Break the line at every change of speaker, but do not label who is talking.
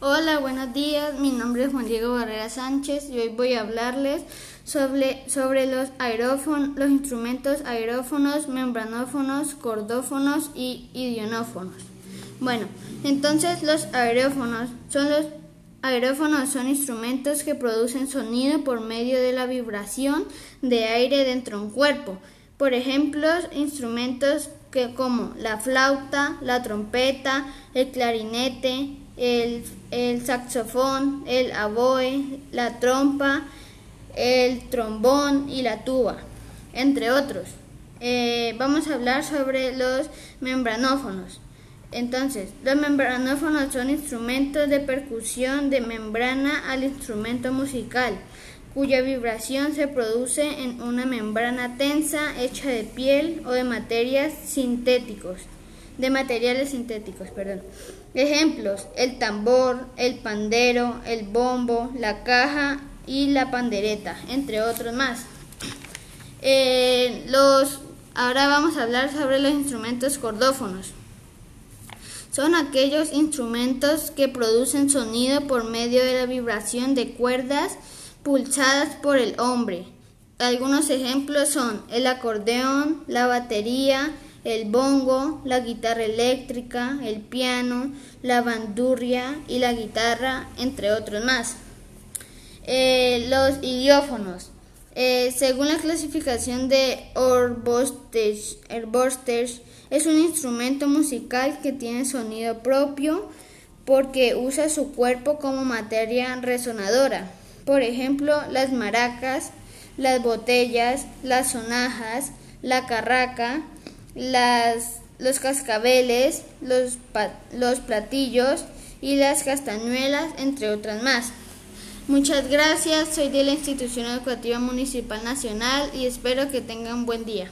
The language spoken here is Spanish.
Hola, buenos días. Mi nombre es Juan Diego Barrera Sánchez y hoy voy a hablarles sobre, sobre los aerófonos, los instrumentos aerófonos, membranófonos, cordófonos y idionófonos. Bueno, entonces los aerófonos son los aerófonos son instrumentos que producen sonido por medio de la vibración de aire dentro de un cuerpo. Por ejemplo, instrumentos que como la flauta, la trompeta, el clarinete, el, saxofón, el aboe, la trompa, el trombón y la tuba, entre otros. Eh, vamos a hablar sobre los membranófonos. Entonces, los membranófonos son instrumentos de percusión de membrana al instrumento musical cuya vibración se produce en una membrana tensa hecha de piel o de materias sintéticos, de materiales sintéticos, perdón. Ejemplos: el tambor, el pandero, el bombo, la caja y la pandereta, entre otros más. Eh, los, ahora vamos a hablar sobre los instrumentos cordófonos. Son aquellos instrumentos que producen sonido por medio de la vibración de cuerdas pulsadas por el hombre. Algunos ejemplos son el acordeón, la batería, el bongo, la guitarra eléctrica, el piano, la bandurria y la guitarra, entre otros más. Eh, los idiófonos. Eh, según la clasificación de Orbosters, es un instrumento musical que tiene sonido propio porque usa su cuerpo como materia resonadora. Por ejemplo, las maracas, las botellas, las sonajas, la carraca, las, los cascabeles, los, los platillos y las castañuelas, entre otras más. Muchas gracias, soy de la Institución Educativa Municipal Nacional y espero que tengan un buen día.